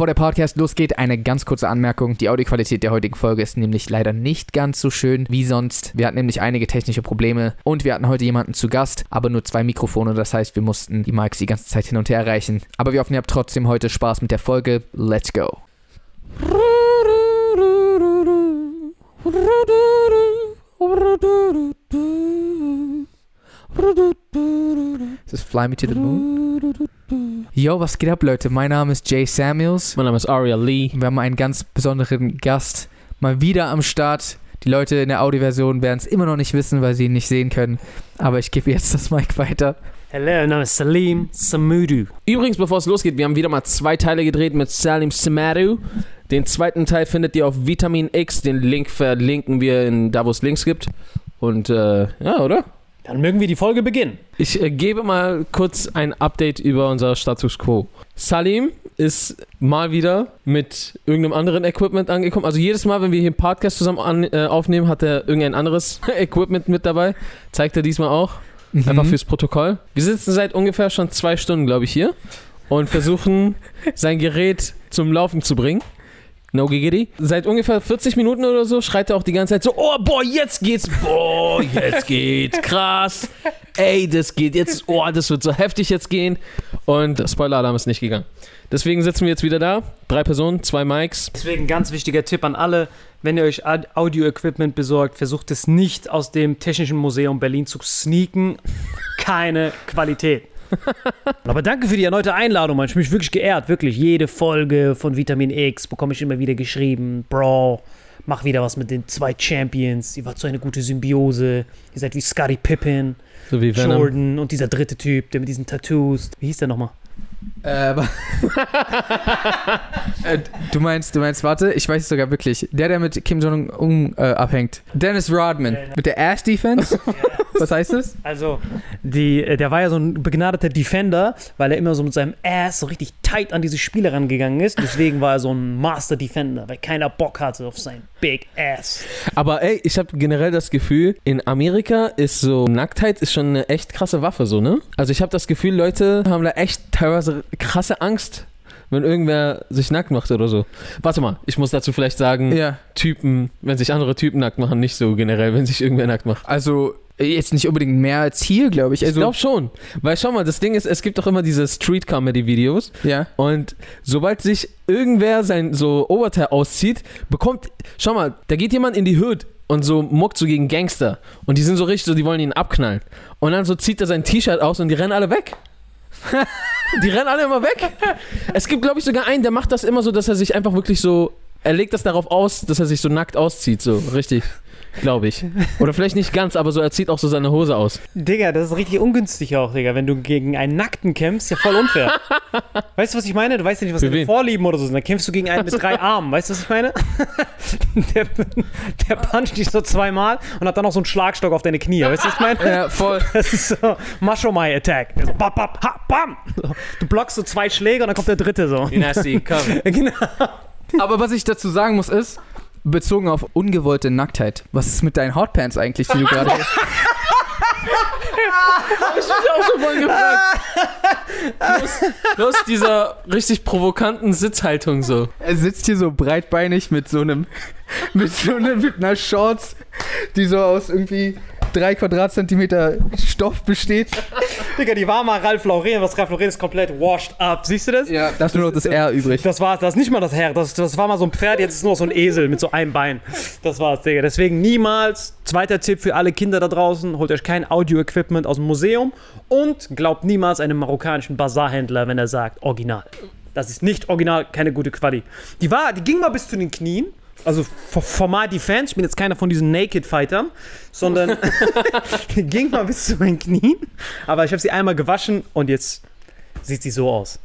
Bevor der Podcast losgeht, eine ganz kurze Anmerkung. Die Audioqualität der heutigen Folge ist nämlich leider nicht ganz so schön wie sonst. Wir hatten nämlich einige technische Probleme und wir hatten heute jemanden zu Gast, aber nur zwei Mikrofone. Das heißt, wir mussten die Mics die ganze Zeit hin und her reichen. Aber wir hoffen, ihr habt trotzdem heute Spaß mit der Folge. Let's go. Das ist Fly Me to the Moon. Yo, was geht ab, Leute? Mein Name ist Jay Samuels. Mein Name ist Aria Lee. Wir haben einen ganz besonderen Gast mal wieder am Start. Die Leute in der Audioversion werden es immer noch nicht wissen, weil sie ihn nicht sehen können. Aber ich gebe jetzt das Mic weiter. Hallo, mein Name ist Salim Samudu. Übrigens, bevor es losgeht, wir haben wieder mal zwei Teile gedreht mit Salim Samadu. Den zweiten Teil findet ihr auf Vitamin X. Den Link verlinken wir in da, wo es Links gibt. Und äh, ja, oder? Dann mögen wir die Folge beginnen. Ich äh, gebe mal kurz ein Update über unser Status Quo. Salim ist mal wieder mit irgendeinem anderen Equipment angekommen. Also jedes Mal, wenn wir hier einen Podcast zusammen an, äh, aufnehmen, hat er irgendein anderes Equipment mit dabei. Zeigt er diesmal auch. Einfach fürs Protokoll. Wir sitzen seit ungefähr schon zwei Stunden, glaube ich, hier und versuchen sein Gerät zum Laufen zu bringen. No giggity. Seit ungefähr 40 Minuten oder so schreit er auch die ganze Zeit so, oh boah, jetzt geht's, boah, jetzt geht's, krass. Ey, das geht jetzt, oh, das wird so heftig jetzt gehen. Und Spoiler-Alarm ist nicht gegangen. Deswegen sitzen wir jetzt wieder da. Drei Personen, zwei Mics. Deswegen ganz wichtiger Tipp an alle, wenn ihr euch Audio-Equipment besorgt, versucht es nicht aus dem Technischen Museum Berlin zu sneaken. Keine Qualität. Aber danke für die erneute Einladung, Mann. Ich bin wirklich geehrt, wirklich. Jede Folge von Vitamin X bekomme ich immer wieder geschrieben. Bro, mach wieder was mit den zwei Champions. Ihr wart so eine gute Symbiose. Ihr seid wie Scottie Pippen, So wie. Jordan und dieser dritte Typ, der mit diesen Tattoos. Wie hieß der nochmal? Äh, aber äh, du meinst, du meinst, warte, ich weiß es sogar wirklich. Der, der mit Kim Jong-un äh, abhängt. Dennis Rodman. Mit der Ass-Defense. Was heißt das? Also, die, äh, der war ja so ein begnadeter Defender, weil er immer so mit seinem Ass so richtig tight an diese Spieler rangegangen ist. Deswegen war er so ein Master Defender, weil keiner Bock hatte auf sein Big Ass. Aber ey, ich habe generell das Gefühl, in Amerika ist so Nacktheit ist schon eine echt krasse Waffe, so, ne? Also ich habe das Gefühl, Leute haben da echt teilweise krasse Angst, wenn irgendwer sich nackt macht oder so. Warte mal, ich muss dazu vielleicht sagen, Ja. Typen, wenn sich andere Typen nackt machen, nicht so generell, wenn sich irgendwer nackt macht. Also, jetzt nicht unbedingt mehr als hier, glaube ich. Ich Also, glaube schon. Weil schau mal, das Ding ist, es gibt doch immer diese Street-Comedy-Videos ja. und sobald sich irgendwer sein so Oberteil auszieht, bekommt, schau mal, da geht jemand in die Hood und so muckt so gegen Gangster und die sind so richtig so, die wollen ihn abknallen. Und dann so zieht er sein T-Shirt aus und die rennen alle weg. Die rennen alle immer weg. Es gibt, glaube ich, sogar einen, der macht das immer so, dass er sich einfach wirklich so, er legt das darauf aus, dass er sich so nackt auszieht, so richtig. Glaube ich. Oder vielleicht nicht ganz, aber so, er zieht auch so seine Hose aus. Digga, das ist richtig ungünstig auch, Digga. Wenn du gegen einen Nackten kämpfst, ja voll unfair. weißt du, was ich meine? Du weißt ja nicht, was deine? Vorlieben oder so sind. Dann kämpfst du gegen einen mit drei Armen. Weißt du, was ich meine? der, der puncht dich so zweimal und hat dann noch so einen Schlagstock auf deine Knie. Weißt du, was ich meine? Ja, voll. Das ist so Macho Mai Attack. So, bap, bap, ha, bam. So, Du blockst so zwei Schläge und dann kommt der dritte so. Nasty, come. Genau. Aber was ich dazu sagen muss, ist, bezogen auf ungewollte Nacktheit, was ist mit deinen Hotpants eigentlich, die du gerade. auch schon mal gefragt. Los, los dieser richtig provokanten Sitzhaltung so. er sitzt hier so breitbeinig mit so einem. mit so einem, mit einer Shorts, die so aus irgendwie drei Quadratzentimeter Stoff besteht. Digga, die war mal Ralf Lauren. Was Ralf Lauren ist komplett washed up. Siehst du das? Ja, da ist nur noch das R übrig. Das war das ist nicht mal das Herr, das, das war mal so ein Pferd, jetzt ist nur so ein Esel mit so einem Bein. Das war's, Digga. Deswegen niemals, zweiter Tipp für alle Kinder da draußen, holt euch kein Audio-Equipment aus dem Museum und glaubt niemals einem marokkanischen Bazarhändler, wenn er sagt, original. Das ist nicht original, keine gute Quali. Die war, die ging mal bis zu den Knien. Also formal die Fans, ich bin jetzt keiner von diesen Naked-Fightern, sondern die ging mal bis zu meinen Knien. Aber ich habe sie einmal gewaschen und jetzt sieht sie so aus.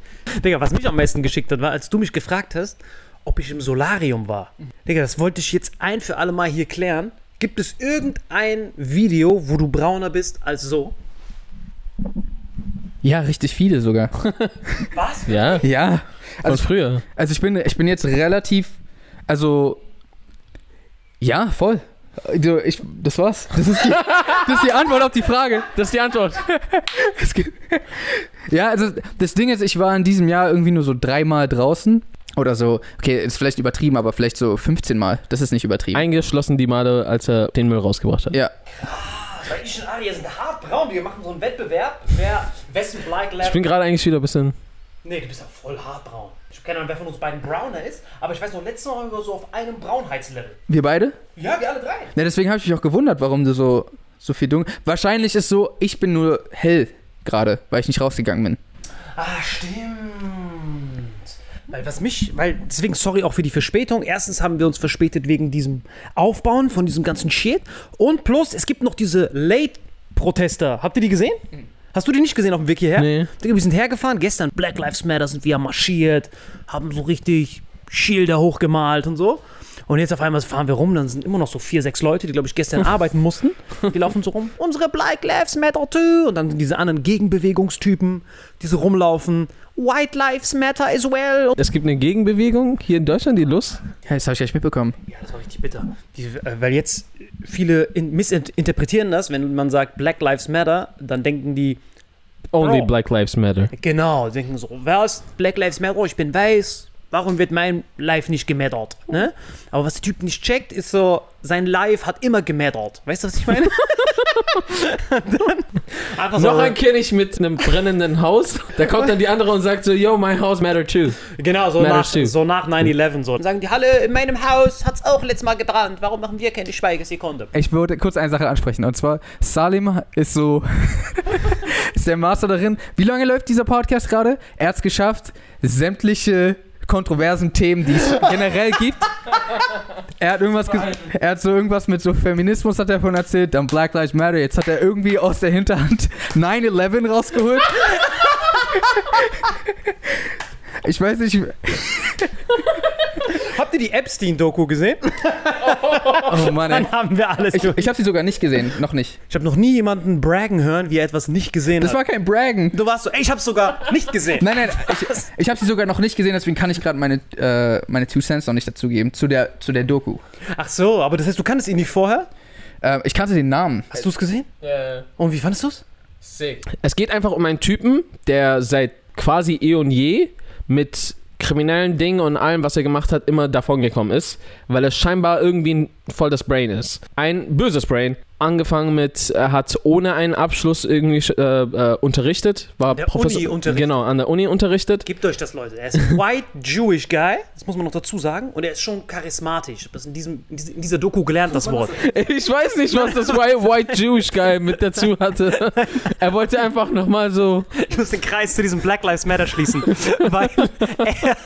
Digga, was mich am meisten geschickt hat, war, als du mich gefragt hast, ob ich im Solarium war. Digga, das wollte ich jetzt ein für alle Mal hier klären. Gibt es irgendein Video, wo du brauner bist als so? Ja, richtig viele sogar. Was? Ja, Ja. von Also, früher. also ich bin, ich bin jetzt relativ. Also. Ja, voll. Also Ich, das war's. Das ist, die, das ist die Antwort auf die Frage. Das ist die Antwort. Gibt- Ja, also das Ding ist, ich war in diesem Jahr irgendwie nur so dreimal draußen. Oder so, okay, ist vielleicht übertrieben, aber vielleicht so 15 Mal. Das ist nicht übertrieben. Eingeschlossen die Male, als er den Müll rausgebracht hat. ja. Weil ich und Ari sind hart braun. Wir machen so einen Wettbewerb, wer wessen Black Lab. Ich bin gerade eigentlich wieder ein bisschen. nee, du bist ja voll hart braun. Ich habe keine Ahnung, wer von uns beiden brauner ist, aber ich weiß noch, letztes Mal waren wir so auf einem Braunheitslevel. Wir beide? Ja, wir alle drei. Ja, deswegen habe ich mich auch gewundert, warum du so, so viel dunkel. Wahrscheinlich ist so, ich bin nur hell gerade, weil ich nicht rausgegangen bin. Ah, stimmt. Weil was mich, weil deswegen sorry auch für die Verspätung. Erstens haben wir uns verspätet wegen diesem Aufbauen von diesem ganzen Shit und plus es gibt noch diese Late-Protester. Habt ihr die gesehen? Hast du die nicht gesehen auf dem Weg hierher? Nee. Digga, Wir sind hergefahren. Gestern Black Lives Matter sind wir marschiert, haben so richtig Schilder hochgemalt und so. Und jetzt auf einmal fahren wir rum, dann sind immer noch so vier, sechs Leute, die, glaube ich, gestern arbeiten mussten. Die laufen so rum, unsere Black Lives Matter too. Und dann diese anderen Gegenbewegungstypen, die so rumlaufen. White Lives Matter as well. Es gibt eine Gegenbewegung hier in Deutschland, die Lust. Ja, das habe ich echt mitbekommen. Ja, das war richtig bitter. Die, äh, weil jetzt viele in, missinterpretieren das, wenn man sagt Black Lives Matter, dann denken die, Only Bro. Black Lives Matter. genau, denken so, wer ist Black Lives Matter? Ich bin weiß. Warum wird mein Life nicht gemattert? Ne? Aber was der Typ nicht checkt, ist so, sein Life hat immer gemattert. Weißt du, was ich meine? dann, einfach so, Noch kenne ich mit einem brennenden Haus. Da kommt dann die andere und sagt so, yo, my house matter too. Genau, so Matters nach, too. so nach 9-11 so. Dann sagen die, Halle, in meinem Haus hat's auch letztes Mal gebrannt. Warum machen wir keine Schweigesekunde? Ich wollte kurz eine Sache ansprechen. Und zwar, Salim ist so. ist der Master darin. Wie lange läuft dieser Podcast gerade? Er hat es geschafft, sämtliche kontroversen Themen, die es generell gibt. Er hat irgendwas ge- er hat so irgendwas mit so Feminismus hat er von erzählt, dann Black Lives Matter, jetzt hat er irgendwie aus der Hinterhand 9-11 rausgeholt. Ich weiß nicht, Habt ihr die Epstein-Doku gesehen? oh Mann, ey. Dann haben wir alles Ich, durch. ich habe sie sogar nicht gesehen, noch nicht. Ich habe noch nie jemanden braggen hören, wie er etwas nicht gesehen Das hat. war kein Braggen. du warst so, ey, ich hab's sogar nicht gesehen. Nein, nein, ich, ich habe sie sogar noch nicht gesehen, deswegen kann ich gerade meine, äh, meine Two Cents noch nicht dazugeben zu der, zu der Doku. Ach so, aber das heißt, du kanntest ihn nicht vorher? Äh, ich kannte den Namen. Hast du es gesehen? Und wie fandest du's? Es geht einfach um einen Typen, der seit quasi eh und je mit kriminellen Dingen und allem, was er gemacht hat, immer davongekommen ist, weil er scheinbar irgendwie ein voll das Brain ist. Ein böses Brain. Angefangen mit, er hat ohne einen Abschluss irgendwie äh, äh, unterrichtet, war der Professor- Uni unterrichtet. Genau, an der Uni unterrichtet. Gebt euch das, Leute. Er ist ein white Jewish guy, das muss man noch dazu sagen, und er ist schon charismatisch. Ich habe das in, diesem, in diese- in dieser Doku gelernt, das Wort. Ich weiß nicht, was das White, White Jewish Guy mit dazu hatte. Er wollte einfach nochmal so. Ich muss den Kreis zu diesem Black Lives Matter schließen, weil er,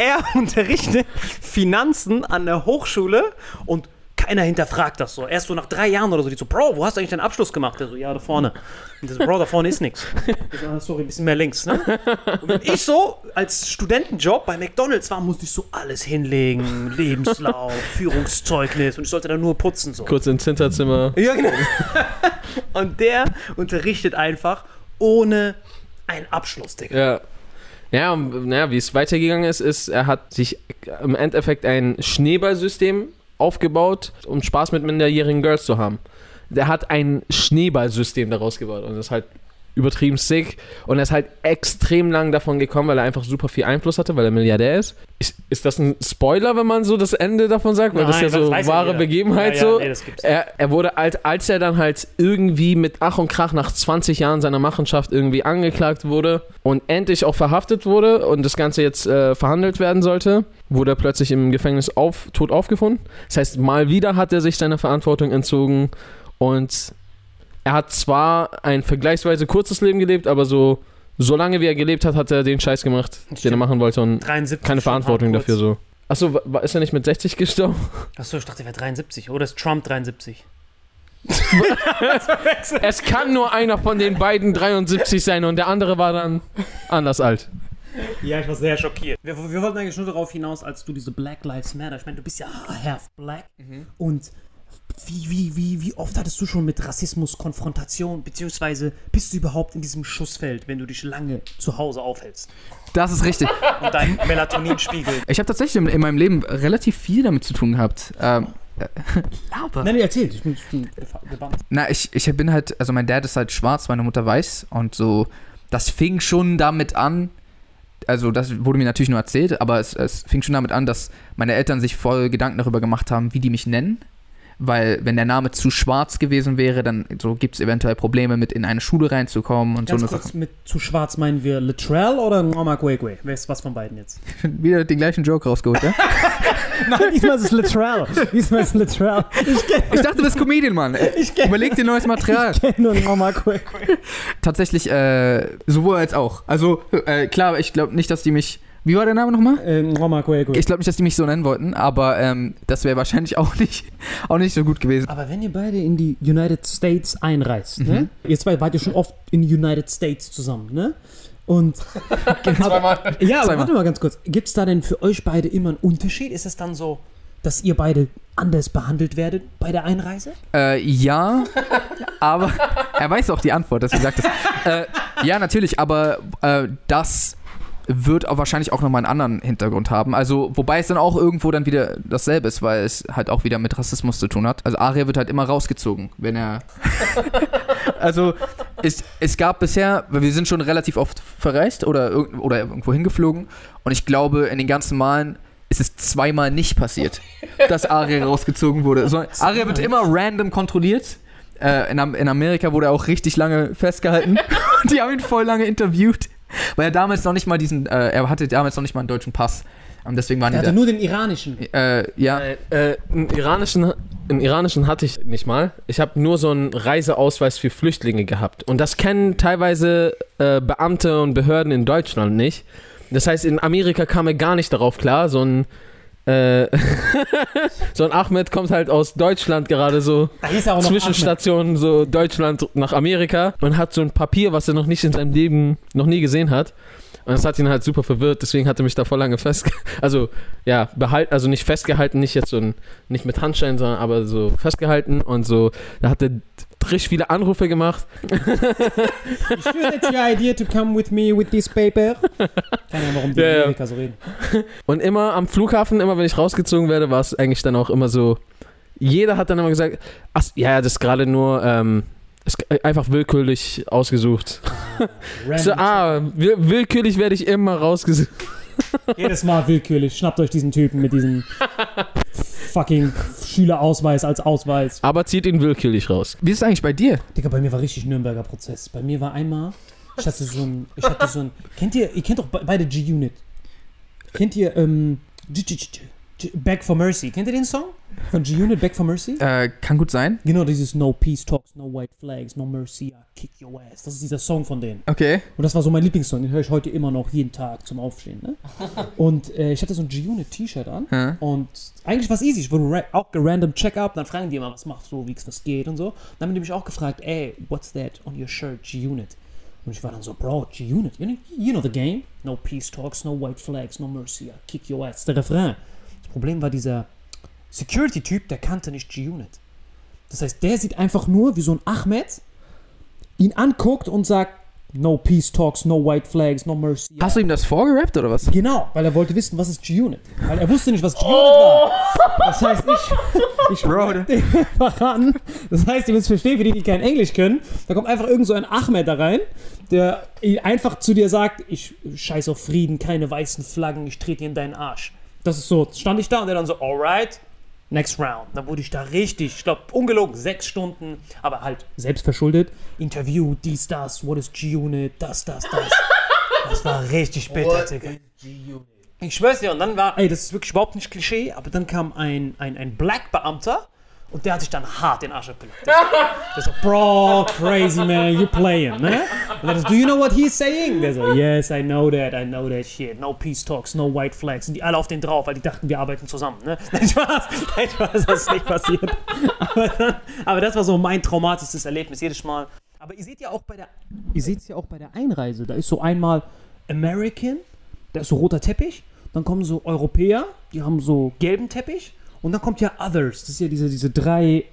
er unterrichtet Finanzen an der Hochschule und keiner hinterfragt das so. Erst so nach drei Jahren oder so, die so, Bro, wo hast du eigentlich deinen Abschluss gemacht? Der so, ja, da vorne. Und der so, Bro, da vorne ist nichts. Ich so, ah, sorry, ein bisschen mehr links, ne? Und wenn ich so als Studentenjob bei McDonalds war, musste ich so alles hinlegen. Lebenslauf, Führungszeugnis und ich sollte da nur putzen so. Kurz ins Hinterzimmer. Ja, genau. Und der unterrichtet einfach ohne einen Abschluss, Digga. Ja. Ja, und, naja, wie es weitergegangen ist, ist, er hat sich im Endeffekt ein Schneeballsystem aufgebaut, um Spaß mit minderjährigen Girls zu haben. Der hat ein Schneeballsystem daraus gebaut und das ist halt übertrieben sick und er ist halt extrem lang davon gekommen, weil er einfach super viel Einfluss hatte, weil er Milliardär ist. Ist, ist das ein Spoiler, wenn man so das Ende davon sagt? Weil das Nein, ist ja das so ja wahre jeder. Begebenheit Ja, ja, so. nee, das gibt's. Er, er wurde, alt, als er dann halt irgendwie mit Ach und Krach nach 20 Jahren seiner Machenschaft irgendwie angeklagt wurde und endlich auch verhaftet wurde und das Ganze jetzt äh, verhandelt werden sollte, wurde er plötzlich im Gefängnis auf, tot aufgefunden. Das heißt, mal wieder hat er sich seiner Verantwortung entzogen und er hat zwar ein vergleichsweise kurzes Leben gelebt, aber so, so lange wie er gelebt hat, hat er den Scheiß gemacht, den er Stimmt. machen wollte und 73 keine Verantwortung dafür so. Achso, ist er nicht mit 60 gestorben? Achso, ich dachte, er wäre 73. Oder ist Trump 73? Es kann nur einer von den beiden 73 sein und der andere war dann anders alt. Ja, ich war sehr schockiert. Wir, wir wollten eigentlich nur darauf hinaus, als du diese Black Lives Matter, ich meine, du bist ja half black und wie, wie, wie, wie oft hattest du schon mit Rassismus Konfrontation, beziehungsweise bist du überhaupt in diesem Schussfeld, wenn du dich lange zu Hause aufhältst Das ist richtig. und dein Melatonin spiegelt? Ich habe tatsächlich in, in meinem Leben relativ viel damit zu tun gehabt. Ähm, äh, Laber. Nein, erzählt, ich bin, ich bin gebannt. Na, ich, ich bin halt, also mein Dad ist halt schwarz, meine Mutter weiß und so, das fing schon damit an, also das wurde mir natürlich nur erzählt, aber es, es fing schon damit an, dass meine Eltern sich voll Gedanken darüber gemacht haben, wie die mich nennen. Weil, wenn der Name zu schwarz gewesen wäre, dann so gibt es eventuell Probleme mit in eine Schule reinzukommen und Ganz so eine kurz, Sache. mit zu schwarz meinen wir Latrell oder Ngoma Kwekwe? Wer ist was von beiden jetzt? Wieder den gleichen Joke rausgeholt, ja? Nein, diesmal ist es Latrell. Diesmal ist es Latrell. Ich kenne Ich dachte, du bist Comedian, Mann. Ich kenn, Überleg dir neues Material. kenn nur Ngoma Kwekwe. Tatsächlich, äh, sowohl als auch. Also, äh, klar, ich glaube nicht, dass die mich. Wie war der Name nochmal? Äh, Ngoma Kwekwe. Ich glaube nicht, dass die mich so nennen wollten, aber ähm, das wäre wahrscheinlich auch nicht, auch nicht so gut gewesen. Aber wenn ihr beide in die United States einreist, ne? Mhm. Ihr zwei wart ja schon oft in die United States zusammen, ne? Und Zweimal. Ja, aber Zweimal. warte mal ganz kurz. Gibt es da denn für euch beide immer einen Unterschied? Ist es dann so, dass ihr beide anders behandelt werdet bei der Einreise? Äh, ja, aber er weiß auch die Antwort, dass du gesagt hast. Äh, ja, natürlich, aber äh, das wird auch wahrscheinlich auch nochmal einen anderen Hintergrund haben. Also, wobei es dann auch irgendwo dann wieder dasselbe ist, weil es halt auch wieder mit Rassismus zu tun hat. Also, Aria wird halt immer rausgezogen, wenn er. also, es, es gab bisher, weil wir sind schon relativ oft verreist oder, irg- oder irgendwo hingeflogen und ich glaube, in den ganzen Malen ist es zweimal nicht passiert, dass Aria rausgezogen wurde. So, Aria wird immer random kontrolliert. Äh, in, in Amerika wurde er auch richtig lange festgehalten. Die haben ihn voll lange interviewt, weil er damals noch nicht mal diesen, äh, er hatte damals noch nicht mal einen deutschen Pass. Und deswegen waren Er die hatte da. nur den iranischen. Äh, ja, Äh, äh, einen, iranischen, einen iranischen hatte ich nicht mal. Ich habe nur so einen Reiseausweis für Flüchtlinge gehabt. Und das kennen teilweise äh, Beamte und Behörden in Deutschland nicht. Das heißt, in Amerika kam er gar nicht darauf klar. So ein, äh, so ein Ahmed kommt halt aus Deutschland gerade so Da hieß er auch noch Ahmed. Zwischenstation, so Deutschland nach Amerika und hat so ein Papier, was er noch nicht in seinem Leben noch nie gesehen hat. Und das hat ihn halt super verwirrt, deswegen hat er mich da voll lange fest, also ja, behalten, also nicht festgehalten, nicht jetzt so ein, nicht mit Handschein, sondern aber so festgehalten und so, da hat er richtig viele Anrufe gemacht. You sure that's your idea to come with me with this paper? Keine Ahnung, warum die ja. Amerika so reden. Und immer am Flughafen, immer wenn ich rausgezogen werde, war es eigentlich dann auch immer so, jeder hat dann immer gesagt, ach, ja, das ist gerade nur, ähm, ist einfach willkürlich ausgesucht. So, ah, will, willkürlich werde ich immer rausgesucht. Jedes Mal willkürlich. Schnappt euch diesen Typen mit diesem fucking Schülerausweis als Ausweis. Aber zieht ihn willkürlich raus. wie ist es eigentlich bei dir? Digga, bei mir war richtig Nürnberger Prozess. Bei mir war einmal, ich hatte so ein, ich hatte so ein, kennt ihr, ihr kennt doch be- beide G-Unit. Kennt ihr, ähm, G- G- G- G- Back for Mercy. Kennt ihr den Song? Von G-Unit, Back for Mercy? Äh, kann gut sein. Genau, dieses No Peace Talks, No White Flags, No Mercy, I kick your ass. Das ist dieser Song von denen. Okay. Und das war so mein Lieblingssong, den höre ich heute immer noch jeden Tag zum Aufstehen. Ne? Und äh, ich hatte so ein G-Unit-T-Shirt an. Hm. Und eigentlich war es easy. Ich wurde auch gerandom Check-up. Dann fragen die immer, was macht so, wie was geht und so. Dann haben die mich auch gefragt, ey, what's that on your shirt, G-Unit? Und ich war dann so, Bro, G-Unit, you know, you know the game. No peace talks, no white flags, no mercy, I kick your ass. Der Refrain. Das Problem war dieser Security-Typ, der kannte nicht G-Unit. Das heißt, der sieht einfach nur, wie so ein Ahmed ihn anguckt und sagt, no peace talks, no white flags, no mercy. Hast du ihm das vorgerappt oder was? Genau, weil er wollte wissen, was ist G-Unit. Weil er wusste nicht, was G-Unit war. Das heißt, ich, ich Bro, einfach an. Das heißt, ihr müsst verstehen, für die, die kein Englisch können, da kommt einfach irgend so ein Ahmed da rein, der einfach zu dir sagt, ich scheiß auf Frieden, keine weißen Flaggen, ich trete dir in deinen Arsch. Das ist so, stand ich da und der dann so, alright, next round. Dann wurde ich da richtig, ich glaube, ungelogen, sechs Stunden, aber halt selbstverschuldet, Interview, dies, das, what is G-Unit, das, das, das. Das war richtig bitter, Digga. Ich schwör's dir, und dann war, ey, das ist wirklich überhaupt nicht Klischee, aber dann kam ein, ein, ein Black-Beamter und der hat sich dann hart den Arsch abgelegt. Der so, Bro, crazy man, you playing, ne? Und dann so, do you know what he's saying? Der so, yes, I know that, I know that shit. No peace talks, no white flags. Und die alle auf den drauf, weil die dachten, wir arbeiten zusammen, ne? Nein, Spaß, nein, Spaß, das ist nicht passiert. Aber, dann, aber das war so mein traumatisches Erlebnis jedes Mal. Aber ihr seht ja auch bei der, ihr seht's ja auch bei der Einreise, da ist so einmal American, da ist so roter Teppich, dann kommen so Europäer, die haben so gelben Teppich und dann kommt ja Others, das ist ja diese, diese drei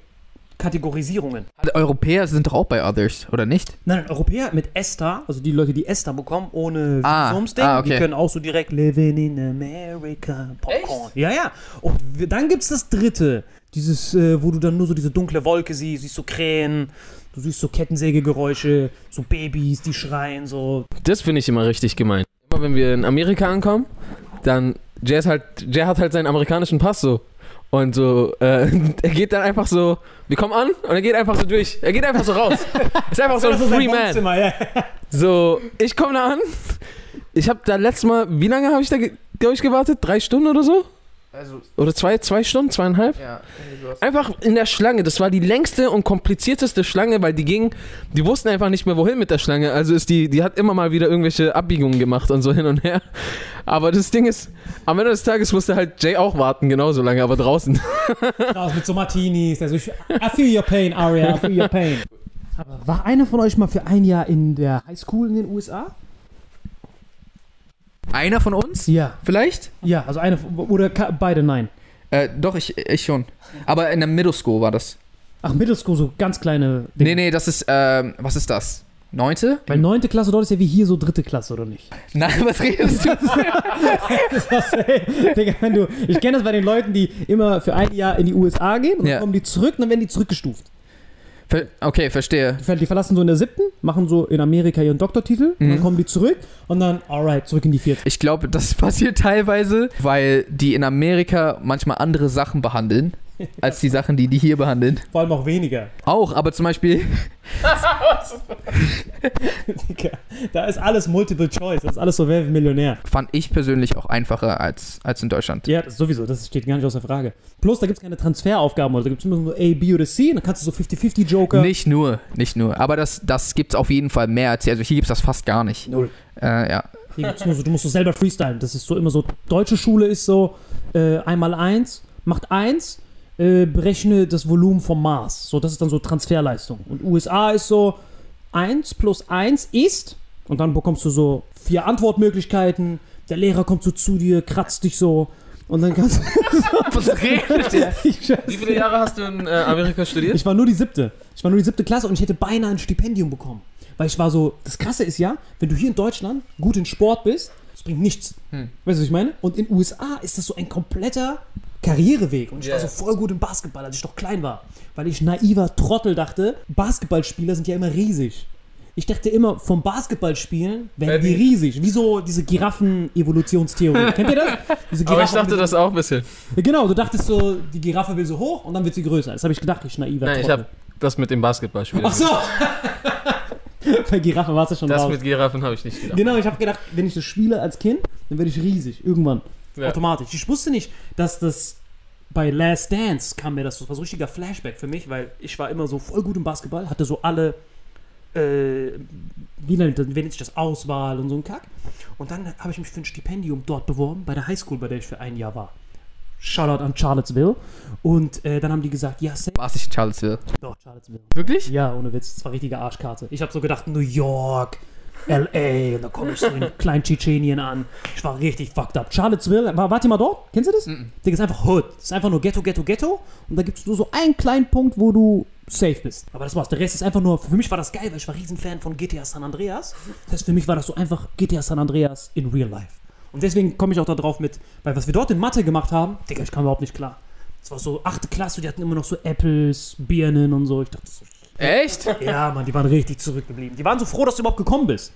Kategorisierungen. Europäer sind doch auch bei Others, oder nicht? Nein, nein, Europäer mit ESTA, also die Leute, die ESTA bekommen, ohne Ah, Visumsding, ah, okay. die können auch so direkt Living in America, Popcorn. Ja, ja. Und dann gibt's das dritte, dieses, äh, wo du dann nur so diese dunkle Wolke siehst, siehst so Krähen, du siehst so Kettensägegeräusche, so Babys, die schreien, so. Das finde ich immer richtig gemein. Immer immer, wenn wir in Amerika ankommen, dann Jay, ist halt, Jay hat halt seinen amerikanischen Pass so. Und so, äh, er geht dann einfach so, wir kommen an und er geht einfach so durch. Er geht einfach so raus. ist einfach so ein Free Man. Ja. So, ich komme da an. Ich habe da letztes Mal, wie lange habe ich da, glaube ich, gewartet? Drei Stunden oder so? Also, Oder zwei, zwei Stunden, zweieinhalb? ja, Einfach in der Schlange. Das war die längste und komplizierteste Schlange, weil die ging, die wussten einfach nicht mehr, wohin mit der Schlange. Also ist die, die hat immer mal wieder irgendwelche Abbiegungen gemacht und so hin und her. Aber das Ding ist, am Ende des Tages musste halt Jay auch warten, genauso lange, aber draußen. Raus mit so Martinis. Also ich, I feel your pain, Aria. I feel your pain. Aber war einer von euch mal für ein Jahr in der Highschool in den USA? Einer von uns? Ja. Vielleicht? Ja, also eine oder beide nein. Äh, doch, ich, ich schon. Aber in der Middle School war das. Ach, Middle School, so ganz kleine Dinge. Nee, nee, das ist, ähm, was ist das? Neunte? Weil neunte Klasse dort ist ja wie hier so dritte Klasse, oder nicht? Nein, was redest du? Das, ey, Digga, wenn du, ich kenne das bei den Leuten, die immer für ein Jahr in die USA gehen und Ja. dann kommen die zurück und dann werden die zurückgestuft. Ver okay, verstehe. Die ver- Die verlassen so in der siebten, machen so in Amerika ihren Doktortitel, und dann Mhm. kommen die zurück und dann, alright, zurück in die vierte. Ich glaube, das passiert teilweise, weil die in Amerika manchmal andere Sachen behandeln, als die Sachen, die die hier behandeln. Vor allem auch weniger. Auch, aber zum Beispiel, da ist alles Multiple Choice, das ist alles so, wer Millionär. fand ich persönlich auch einfacher als, als in Deutschland. Ja, das sowieso, das steht gar nicht außer Frage. Plus, da gibt es keine Transferaufgaben, oder da gibt es immer nur A, B oder C, und dann kannst du so 50-50 Joker. Nicht nur, nicht nur. Aber das, das gibt es auf jeden Fall mehr als hier. Also hier gibt es das fast gar nicht. Null. Äh, ja. Hier gibt's nur so, du musst so selber freestylen. Das ist so immer so, deutsche Schule ist so, äh, einmal eins, macht eins, äh, berechne das Volumen vom Mars. So, das ist dann so Transferleistung. Und USA ist so, eins plus eins ist, und dann bekommst du so vier Antwortmöglichkeiten, der Lehrer kommt so zu dir, kratzt dich so, und dann kannst Was redet der? Wie viele. Jahre hast du in äh, Amerika studiert? ich war nur die siebte. Ich war nur die siebte Klasse und ich hätte beinahe ein Stipendium bekommen. Weil ich war so, das Krasse ist ja, wenn du hier in Deutschland gut in Sport bist, das bringt nichts. Hm. Weißt du, was ich meine? Und in USA ist das so ein kompletter Karriereweg. Und ich war Ja. so voll gut im Basketball, als ich noch klein war. Weil ich naiver Trottel dachte, Basketballspieler sind ja immer riesig. Ich dachte immer, vom Basketballspielen werden die riesig. Wie so diese Giraffen-Evolutionstheorie. Kennt ihr das? Diese aber ich Giraffen- dachte das auch ein bisschen. Genau, du dachtest so, die Giraffe will so hoch und dann wird sie größer. Das habe ich gedacht, ich naiver Nein, ich Trottel. habe das mit dem Basketballspiel. Ach so! Bei Giraffe war es ja schon Das raus. mit Giraffen habe ich nicht gedacht. Genau, ich habe gedacht, wenn ich das spiele als Kind, dann werde ich riesig. Irgendwann. Ja. Automatisch. Ich wusste nicht, dass das bei Last Dance kam mir das so. Das war so ein richtiger Flashback für mich, weil ich war immer so voll gut im Basketball, hatte so alle, äh, wie nennt, sich das, Auswahl und so ein Kack. Und dann habe ich mich für ein Stipendium dort beworben, bei der Highschool, bei der ich für ein Jahr war. Shoutout an Charlottesville. Und äh, dann haben die gesagt, ja, safe. War es nicht in Charlottesville? Doch, Charlottesville. Wirklich? Ja, ohne Witz. Das war richtige Arschkarte. Ich habe so gedacht, New York, L.A. Und da komme ich so in klein Tschetschenien an. Ich war richtig fucked up. Charlottesville, war, wart ihr mal dort? Kennst du das? Mhm. Digga, ist einfach Hood. Das ist einfach nur Ghetto, Ghetto, Ghetto. Und da gibt es nur so einen kleinen Punkt, wo du safe bist. Aber das war's. Der Rest ist einfach nur, für mich war das geil, weil ich war Riesenfan von GTA San Andreas. Das heißt, für mich war das so einfach GTA San Andreas in real life. Und deswegen komme ich auch da drauf mit, weil was wir dort in Mathe gemacht haben, Digga, ich kam überhaupt nicht klar. Das war so achte Klasse, die hatten immer noch so Apples, Birnen und so. Ich dachte so, Echt? ja, Mann, die waren richtig zurückgeblieben. Die waren so froh, dass du überhaupt gekommen bist.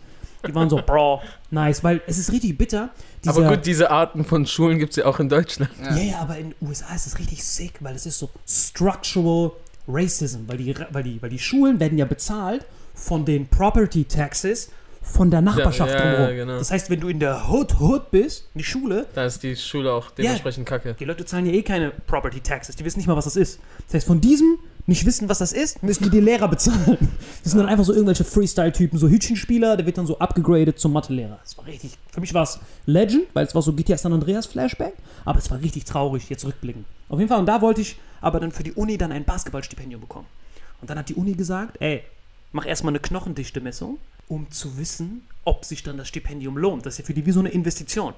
Die waren so, Bro, nice, weil es ist richtig bitter. Dieser, Aber gut, diese Arten von Schulen gibt es ja auch in Deutschland. ja, ja, aber in den USA ist es richtig sick, weil es ist so structural racism, weil die, weil die, weil die Schulen werden ja bezahlt von den Property Taxes von der Nachbarschaft Ja, ja, drumherum. genau. Das heißt, wenn du in der Hood Hood bist, in die Schule, Da ist die Schule auch dementsprechend kacke. die Leute zahlen ja eh keine Property Taxes, die wissen nicht mal, was das ist. Das heißt, von diesem nicht wissen, was das ist, müssen die die Lehrer bezahlen. Das sind dann einfach so irgendwelche Freestyle-Typen, so Hütchenspieler, der wird dann so abgegradet zum Mathelehrer. Das war richtig, für mich war es Legend, weil es war so GTA San Andreas Flashback, aber es war richtig traurig, jetzt rückblicken. Auf jeden Fall, und da wollte ich aber dann für die Uni dann ein Basketballstipendium bekommen. Und dann hat die Uni gesagt, ey, mach erstmal eine Knochendichte-Messung, um zu wissen, ob sich dann das Stipendium lohnt. Das ist ja für die wie so eine Investition.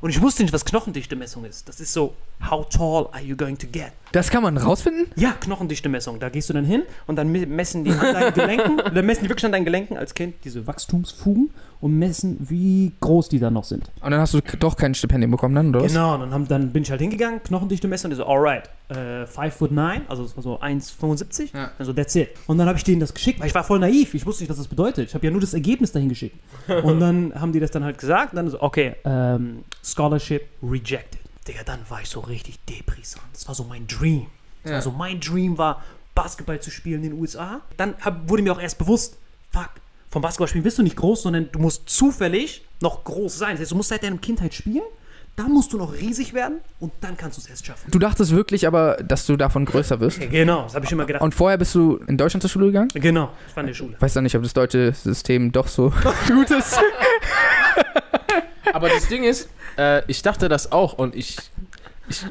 Und ich wusste nicht, was Knochendichte-Messung ist. Das ist so, how tall are you going to get? Das kann man rausfinden? Ja, Knochendichte-Messung. Da gehst du dann hin und dann me- messen die an deinen Gelenken, dann messen die wirklich an deinen Gelenken als Kind diese Wachstumsfugen und messen, wie groß die dann noch sind. Und dann hast du doch kein Stipendium bekommen dann, oder? Genau, dann, haben, dann bin ich halt hingegangen, Knochendichte messen und die so, alright, äh, 5 foot 9, also das war so 1,75, Ja. also that's it. Und dann habe ich denen das geschickt, weil ich war voll naiv, ich wusste nicht, was das bedeutet. Ich habe ja nur das Ergebnis dahin geschickt. und dann haben die das dann halt gesagt, und dann so, okay, ähm, Scholarship rejected. Digga, dann war ich so richtig depressiv. Das war so mein Dream. Ja. war so mein Dream war, Basketball zu spielen in den USA. Dann hab, wurde mir auch erst bewusst, fuck, vom Basketballspielen bist du nicht groß, sondern du musst zufällig noch groß sein. Das heißt, du musst seit deiner Kindheit spielen, dann musst du noch riesig werden und dann kannst du es erst schaffen. Du dachtest wirklich aber, dass du davon größer wirst. Genau, das habe ich immer gedacht. Und vorher bist du in Deutschland zur Schule gegangen? genau, ich war in der Schule. Weiß dann nicht, ob das deutsche System doch so gut ist. Aber das Ding ist, äh, ich dachte das auch und ich, ich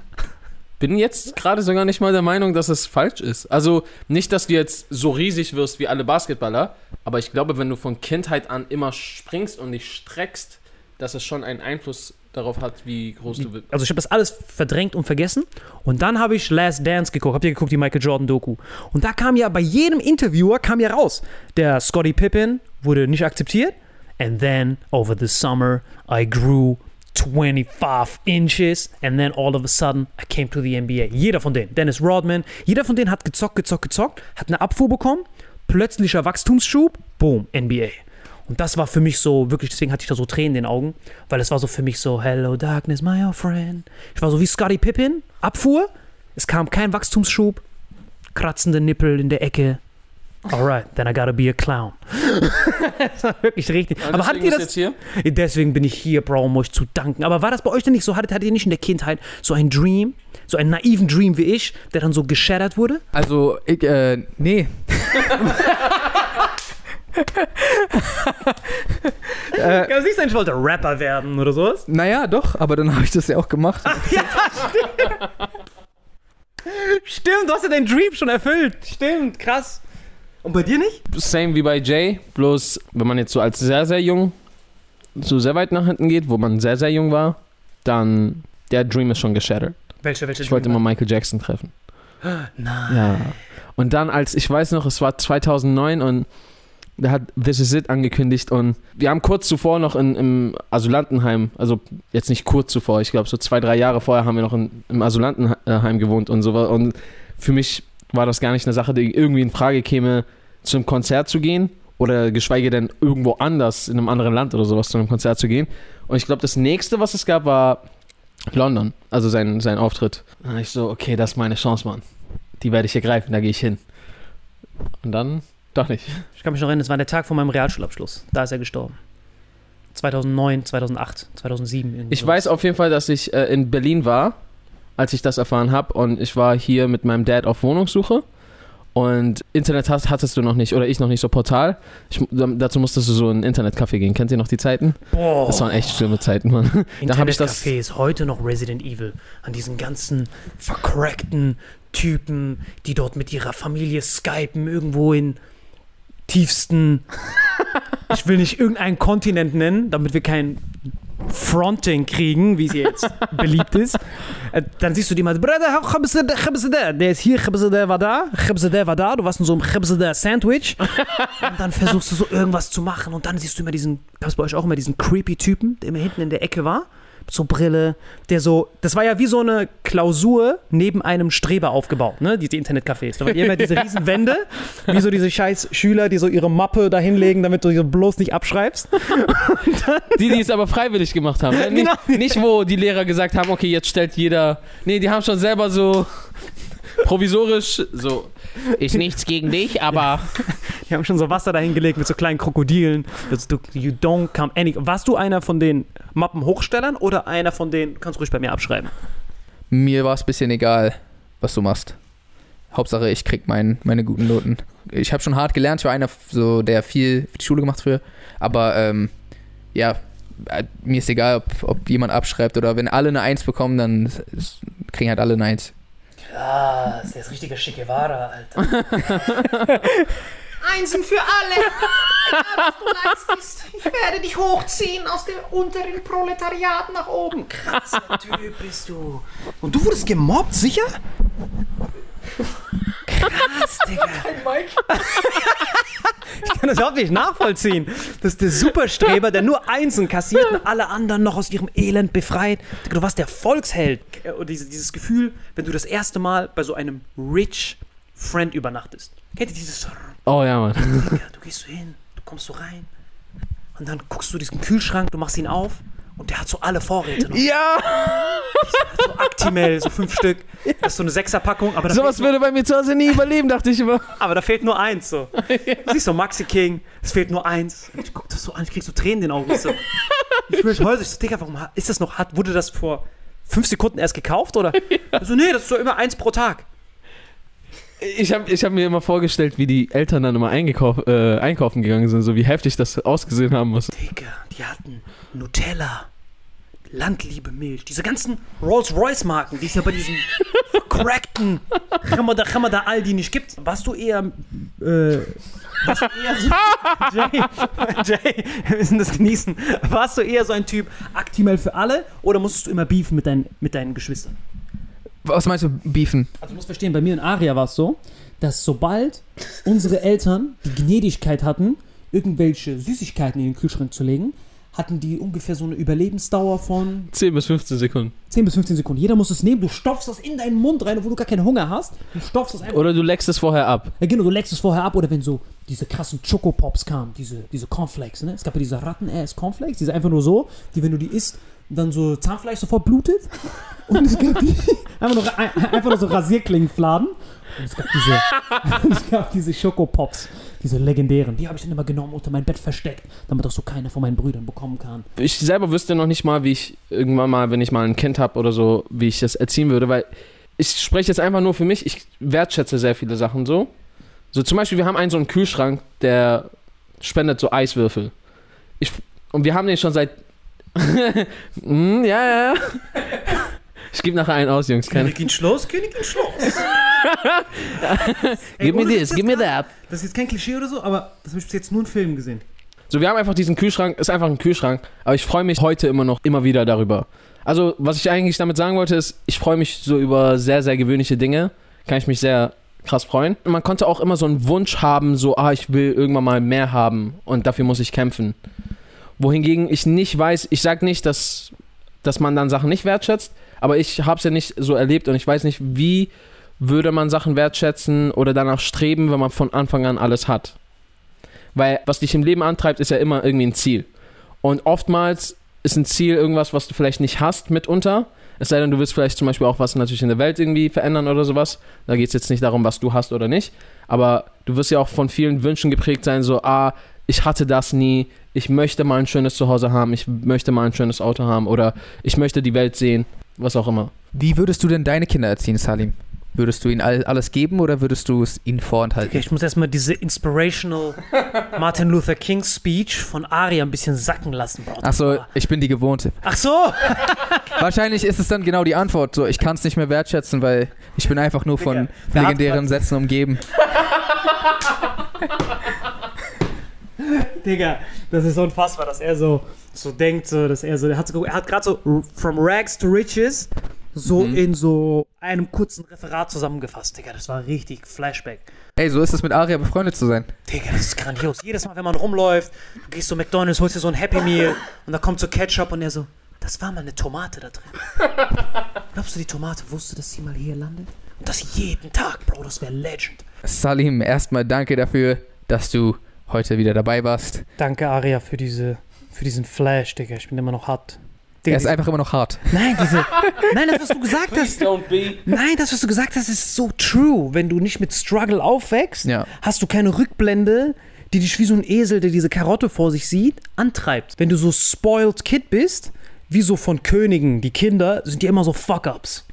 bin jetzt gerade sogar nicht mal der Meinung, dass es falsch ist. Also nicht, dass du jetzt so riesig wirst wie alle Basketballer, aber ich glaube, wenn du von Kindheit an immer springst und dich streckst, dass es schon einen Einfluss darauf hat, wie groß du bist. Also ich habe das alles verdrängt und vergessen. Und dann habe ich Last Dance geguckt. Habt ihr geguckt, die Michael Jordan Doku? Und da kam ja bei jedem Interviewer kam ja raus, der Scottie Pippen wurde nicht akzeptiert. And then over the summer I grew 25 inches and then all of a sudden I came to the NBA. Jeder von denen, Dennis Rodman, jeder von denen hat gezockt, gezockt, gezockt, hat eine Abfuhr bekommen, plötzlicher Wachstumsschub, boom, NBA. Und das war für mich so, wirklich, deswegen hatte ich da so Tränen in den Augen, weil es war so für mich so, Hello Darkness, my old friend. Ich war so wie Scottie Pippen, Abfuhr, es kam kein Wachstumsschub, kratzende Nippel in der Ecke. Alright, then I gotta be a clown. das war wirklich richtig. Aber hattet Deswegen ihr das? jetzt hier? Deswegen bin ich hier, Bro, um euch zu danken. Aber war das bei euch denn nicht so? Hattet, hattet ihr nicht in der Kindheit so einen Dream, so einen naiven Dream wie ich, der dann so geshattert wurde? Also, ich, äh, nee. Ja, siehst du, ich wollte Rapper werden oder sowas. Naja, doch, aber dann habe ich das ja auch gemacht. Stimmt, du hast ja deinen Dream schon erfüllt. Stimmt, krass. Und bei dir nicht? Same wie bei Jay, bloß wenn man jetzt so als sehr, sehr jung so sehr weit nach hinten geht, wo man sehr, sehr jung war, dann der Dream ist schon geshattert. Welche, welche Ich wollte immer Michael Jackson treffen. Nein. Ja. Und dann, als ich weiß noch, es war 2009 und da hat This Is It angekündigt und wir haben kurz zuvor noch in, im Asylantenheim, also jetzt nicht kurz zuvor, ich glaube so zwei, drei Jahre vorher haben wir noch in, im Asylantenheim gewohnt und so. Und für mich war das gar nicht eine Sache, die irgendwie in Frage käme, zum Konzert zu gehen oder geschweige denn irgendwo anders in einem anderen Land oder sowas zu einem Konzert zu gehen. Und ich glaube, das nächste, was es gab, war London, also sein, sein Auftritt. Und ich so, okay, das ist meine Chance, Mann. Die werde ich ergreifen, da gehe ich hin. Und dann doch nicht. Ich kann mich noch erinnern, es war der Tag vor meinem Realschulabschluss. Da ist er gestorben. 2009, 2008, 2007. irgendwie Ich so. weiß auf jeden Fall, dass ich äh, in Berlin war, als ich das erfahren habe. Und ich war hier mit meinem Dad auf Wohnungssuche. Und Internet hast, hattest du noch nicht, oder ich noch nicht so Portal. Ich, dazu musstest du so in ein Internetcafé gehen. Kennt ihr noch die Zeiten? Boah, Das waren echt schlimme Zeiten, Mann. Internetcafé ist heute noch Resident Evil. An diesen ganzen vercrackten Typen, die dort mit ihrer Familie skypen, irgendwo in tiefsten. ich will nicht irgendeinen Kontinent nennen, damit wir kein Fronting kriegen, wie es jetzt beliebt ist. Äh, Dann siehst du die mal, Bruder, der ist hier, Khabsada war da, Khabsada war da, du warst in so einem Sandwich. Und dann versuchst du so irgendwas zu machen und dann siehst du immer diesen, gab es bei euch auch immer diesen creepy Typen, der immer hinten in der Ecke war, so Brille, der so, das war ja wie so eine Klausur neben einem Streber aufgebaut, ne, diese Internetcafés. Da waren immer diese riesen Wände, wie so diese scheiß Schüler, die so ihre Mappe da hinlegen, damit du sie bloß nicht abschreibst. Die, die es aber freiwillig gemacht haben. ne? Nicht, Genau. nicht, wo die Lehrer gesagt haben, okay, jetzt stellt jeder. Nee, die haben schon selber so provisorisch so. Ist nichts gegen dich, aber. Die haben schon so Wasser dahingelegt mit so kleinen Krokodilen. Das, du, you don't come any. Warst du einer von den Mappenhochstellern oder einer von den, kannst ruhig bei mir abschreiben? Mir war es ein bisschen egal, was du machst. Hauptsache, ich krieg mein, meine guten Noten. Ich habe schon hart gelernt. Ich war einer, so, der viel für die Schule gemacht früher. Aber ähm, ja, äh, mir ist egal, ob, ob jemand abschreibt oder wenn alle eine Eins bekommen, dann ist- ist- kriegen halt alle eine Eins. Krass, der ist richtiger Che Guevara, Alter. Einsen für alle. Egal, was du leistest. Ich werde dich hochziehen aus dem unteren Proletariat nach oben. Krasser Typ bist du. Und du wurdest gemobbt, sicher? Krass, Digga. ich kann das überhaupt nicht nachvollziehen. Das ist der Superstreber, der nur Einsen kassiert und alle anderen noch aus ihrem Elend befreit. Digga, du warst der Volksheld. Und diese, dieses Gefühl, wenn du das erste Mal bei so einem rich Friend übernachtest. Kennt ihr dieses Oh ja, Mann. Digga, du gehst so hin, du kommst so rein und dann guckst du diesen Kühlschrank, du machst ihn auf und der hat so alle Vorräte noch. Ja! So Actimel, so fünf Stück. Das ist so eine Sechserpackung, aber Sowas würde bei mir zu Hause nie überleben, dachte ich immer. aber da fehlt nur eins. So. Du siehst so Maxi King, es fehlt nur eins. Ich guck das so an, ich krieg so Tränen in den Augen. Ich, so, ich will häuslich, so, Digga, warum ist das noch, hat, wurde das vor fünf Sekunden erst gekauft oder? So, nee, das ist so immer eins pro Tag. Ich habe ich hab mir immer vorgestellt, wie die Eltern dann immer eingekauf, äh, einkaufen gegangen sind, so wie heftig das ausgesehen haben muss. Digga, die hatten Nutella, Landliebe Milch, diese ganzen Rolls-Royce-Marken, die es ja bei diesem crackten Ramada, Ramada Aldi nicht gibt. Warst du eher, äh, warst du eher so, Jay, Jay, wir müssen das genießen. Warst du eher so ein Typ Actimel für alle oder musstest du immer beefen mit, deinen mit deinen Geschwistern? Was meinst du, beefen? Also du musst verstehen, bei mir in Aria war es so, dass sobald unsere Eltern die Gnädigkeit hatten, irgendwelche Süßigkeiten in den Kühlschrank zu legen, hatten die ungefähr so eine Überlebensdauer von 10 bis 15 Sekunden. 10 bis 15 Sekunden. Jeder muss es nehmen, du stopfst das in deinen Mund rein, wo du gar keinen Hunger hast. Du stopfst das einfach. Oder du leckst es vorher ab. Ja, genau, du leckst es vorher ab oder wenn so diese krassen Chocopops kamen, diese, diese Cornflakes, ne? Es gab ja diese Ratten-Ass-Cornflakes, diese einfach nur so, die, wenn du die isst, dann so Zahnfleisch sofort blutet. Und es gab die, einfach nur, ein- einfach nur so Rasierklingenfladen. Und es gab diese, es gab diese Chocopops, diese legendären. Die habe ich dann immer genommen, unter mein Bett versteckt, damit auch so keiner von meinen Brüdern bekommen kann. Ich selber wüsste noch nicht mal, wie ich irgendwann mal, wenn ich mal ein Kind habe oder so, wie ich das erziehen würde, weil ich spreche jetzt einfach nur für mich. Ich wertschätze sehr viele Sachen so. So zum Beispiel, wir haben einen so einen Kühlschrank, der spendet so Eiswürfel. Ich, und wir haben den schon seit. mm, ja, ja. Ich gebe nachher einen aus, Jungs. Keine. Königin Schloss, Königin Schloss. Gib mir Witz, gib mir das that. Das ist jetzt kein Klischee oder so, aber das habe ich bis jetzt nur in Filmen gesehen. So, wir haben einfach diesen Kühlschrank, ist einfach ein Kühlschrank, aber ich freue mich heute immer noch immer wieder darüber. Also, was ich eigentlich damit sagen wollte, ist, ich freue mich so über sehr, sehr gewöhnliche Dinge. Kann ich mich sehr krass freuen. Und man konnte auch immer so einen Wunsch haben, so, ah, ich will irgendwann mal mehr haben und dafür muss ich kämpfen. Wohingegen ich nicht weiß, ich sage nicht, dass, dass man dann Sachen nicht wertschätzt, aber ich habe es ja nicht so erlebt und ich weiß nicht, wie würde man Sachen wertschätzen oder danach streben, wenn man von Anfang an alles hat. Weil was dich im Leben antreibt, ist ja immer irgendwie ein Ziel. Und oftmals ist ein Ziel irgendwas, was du vielleicht nicht hast mitunter. Es sei denn, du willst vielleicht zum Beispiel auch was natürlich in der Welt irgendwie verändern oder sowas. Da geht es jetzt nicht darum, was du hast oder nicht. Aber du wirst ja auch von vielen Wünschen geprägt sein, so, ah, ich hatte das nie, ich möchte mal ein schönes Zuhause haben, ich möchte mal ein schönes Auto haben oder ich möchte die Welt sehen, was auch immer. Wie würdest du denn deine Kinder erziehen, Salim? Würdest du ihnen all, alles geben oder würdest du es ihnen vorenthalten? Okay, ich muss erstmal diese inspirational Martin Luther King Speech von Aria ein bisschen sacken lassen, Achso, ich bin die Gewohnte. Ach so! Wahrscheinlich ist es dann genau die Antwort. So, ich kann es nicht mehr wertschätzen, weil ich bin einfach nur von Digga, legendären Sätzen umgeben. Digga, das ist unfassbar, dass er so, so denkt, so, dass er so, er hat, so, er hat gerade so from rags to riches so in so einem kurzen Referat zusammengefasst, Digga. Das war richtig Flashback. Ey, so ist es mit Aria befreundet zu sein. Digga, das ist grandios. Jedes Mal, wenn man rumläuft, du gehst so McDonalds, holst dir so ein Happy Meal und da kommt so Ketchup und er so, das war mal eine Tomate da drin. Glaubst du, die Tomate wusste, dass sie mal hier landet? Und das jeden Tag, Bro, das wäre Legend. Salim, erstmal danke dafür, dass du heute wieder dabei warst. Danke, Aria, für, diese, für diesen Flash, Digga. Ich bin immer noch hart. Er Digga, ist einfach immer noch hart. Nein, diese. Nein, das, was du gesagt hast. Don't be. Nein, das, was du gesagt hast, ist so true. Wenn du nicht mit Struggle aufwächst, Ja. hast du keine Rückblende, die dich wie so ein Esel, der diese Karotte vor sich sieht, antreibt. Wenn du so spoiled Kid bist, wie so von Königen, die Kinder, sind die immer so Fuck-Ups.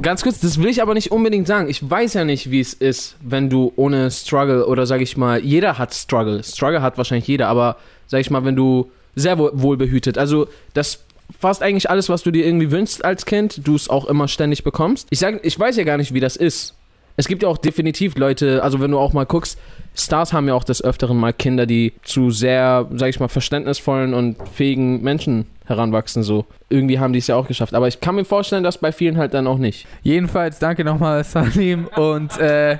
Ganz kurz, das will ich aber nicht unbedingt sagen. Ich weiß ja nicht, wie es ist, wenn du ohne Struggle oder sag ich mal, jeder hat Struggle. Struggle hat wahrscheinlich jeder, aber sag ich mal, wenn du sehr wohl, wohlbehütet, also das fast eigentlich alles, was du dir irgendwie wünschst als Kind, du es auch immer ständig bekommst. Ich sag, ich weiß ja gar nicht, wie das ist. es gibt ja auch definitiv Leute, also wenn du auch mal guckst, Stars haben ja auch des Öfteren mal Kinder, die zu sehr, sag ich mal, verständnisvollen und fähigen Menschen heranwachsen. So irgendwie haben die es ja auch geschafft. Aber ich kann mir vorstellen, dass bei vielen halt dann auch nicht. Jedenfalls danke nochmal, Salim. Und äh,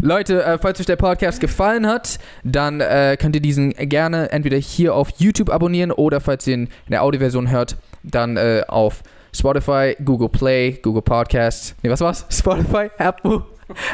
Leute, äh, falls euch der Podcast gefallen hat, dann äh, könnt ihr diesen gerne entweder hier auf YouTube abonnieren oder falls ihr ihn in der Audioversion hört, dann äh, auf Spotify, Google Play, Google Podcast. Nee, was war's? Spotify, Apple,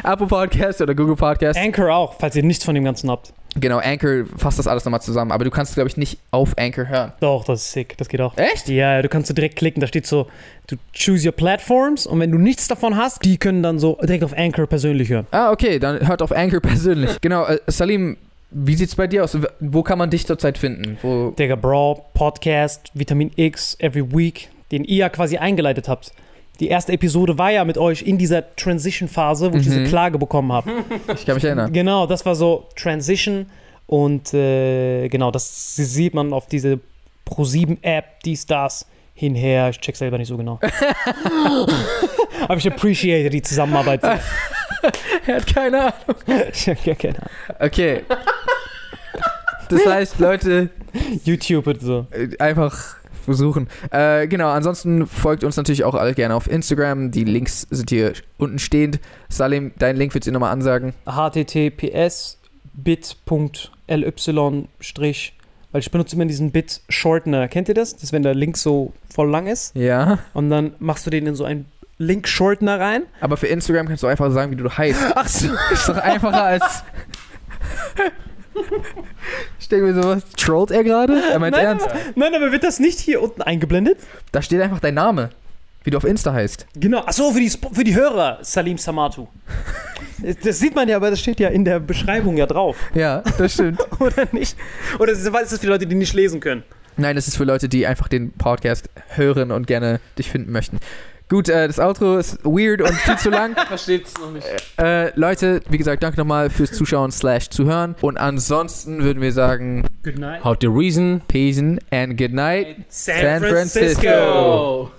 Apple Podcast oder Google Podcast. Anchor auch, falls ihr nichts von dem Ganzen habt. Genau, Anchor fasst das alles nochmal zusammen. Aber du kannst, glaube ich, nicht auf Anchor hören. Doch, das ist sick. Das geht auch. Echt? Ja, du kannst so direkt klicken. Da steht so, du choose your platforms und wenn du nichts davon hast, die können dann so direkt auf Anchor persönlich hören. Ah, okay, dann hört auf Anchor persönlich. genau, äh, Salim, wie sieht's bei dir aus? Wo kann man dich zurzeit finden? Wo, Digga, Bro, Podcast, Vitamin X, every week, den ihr ja quasi eingeleitet habt. Die erste Episode war ja mit euch in dieser Transition-Phase, wo ich diese Mhm. Klage bekommen habe. ich kann mich erinnern. Genau, das war so Transition und äh, genau, das sieht man auf diese Pro7-App, dies, das, hinher. Ich check selber nicht so genau. Aber ich appreciate die Zusammenarbeit. er hat keine Ahnung. ich hab gar keine Ahnung. Okay. Das heißt, Leute, YouTube und so. äh, einfach versuchen. Äh, genau, ansonsten folgt uns natürlich auch alle gerne auf Instagram. Die Links sind hier unten stehend. Salim, deinen Link willst du nochmal ansagen? https bit.ly weil ich benutze immer diesen Bit-Shortener. Kennt ihr das? Das ist, wenn der Link so voll lang ist Ja. und dann machst du den in so einen Link-Shortener rein. Aber für Instagram kannst du einfach sagen, wie du heißt. Ach so. Ist doch einfacher als. Ich denke mir sowas. Trollt er gerade? Er meint Nein, ernst. Nein, aber wird das nicht hier unten eingeblendet? Da steht einfach dein Name. Wie du auf Insta heißt. Genau, achso, für die, Sp- für die Hörer, Salim Samatu. Das sieht man ja, aber das steht ja in der Beschreibung ja drauf, Ja, das stimmt. oder nicht? Oder ist das für Leute, die nicht lesen können? Nein, das ist für Leute, die einfach den Podcast hören und gerne dich finden möchten. Gut, äh, das Outro ist weird und viel zu lang. Versteht's noch nicht. Äh, Leute, wie gesagt, danke nochmal fürs Zuschauen slash Zuhören. Und ansonsten würden wir sagen, Good night. How the reason Peace and good night. San, San Francisco.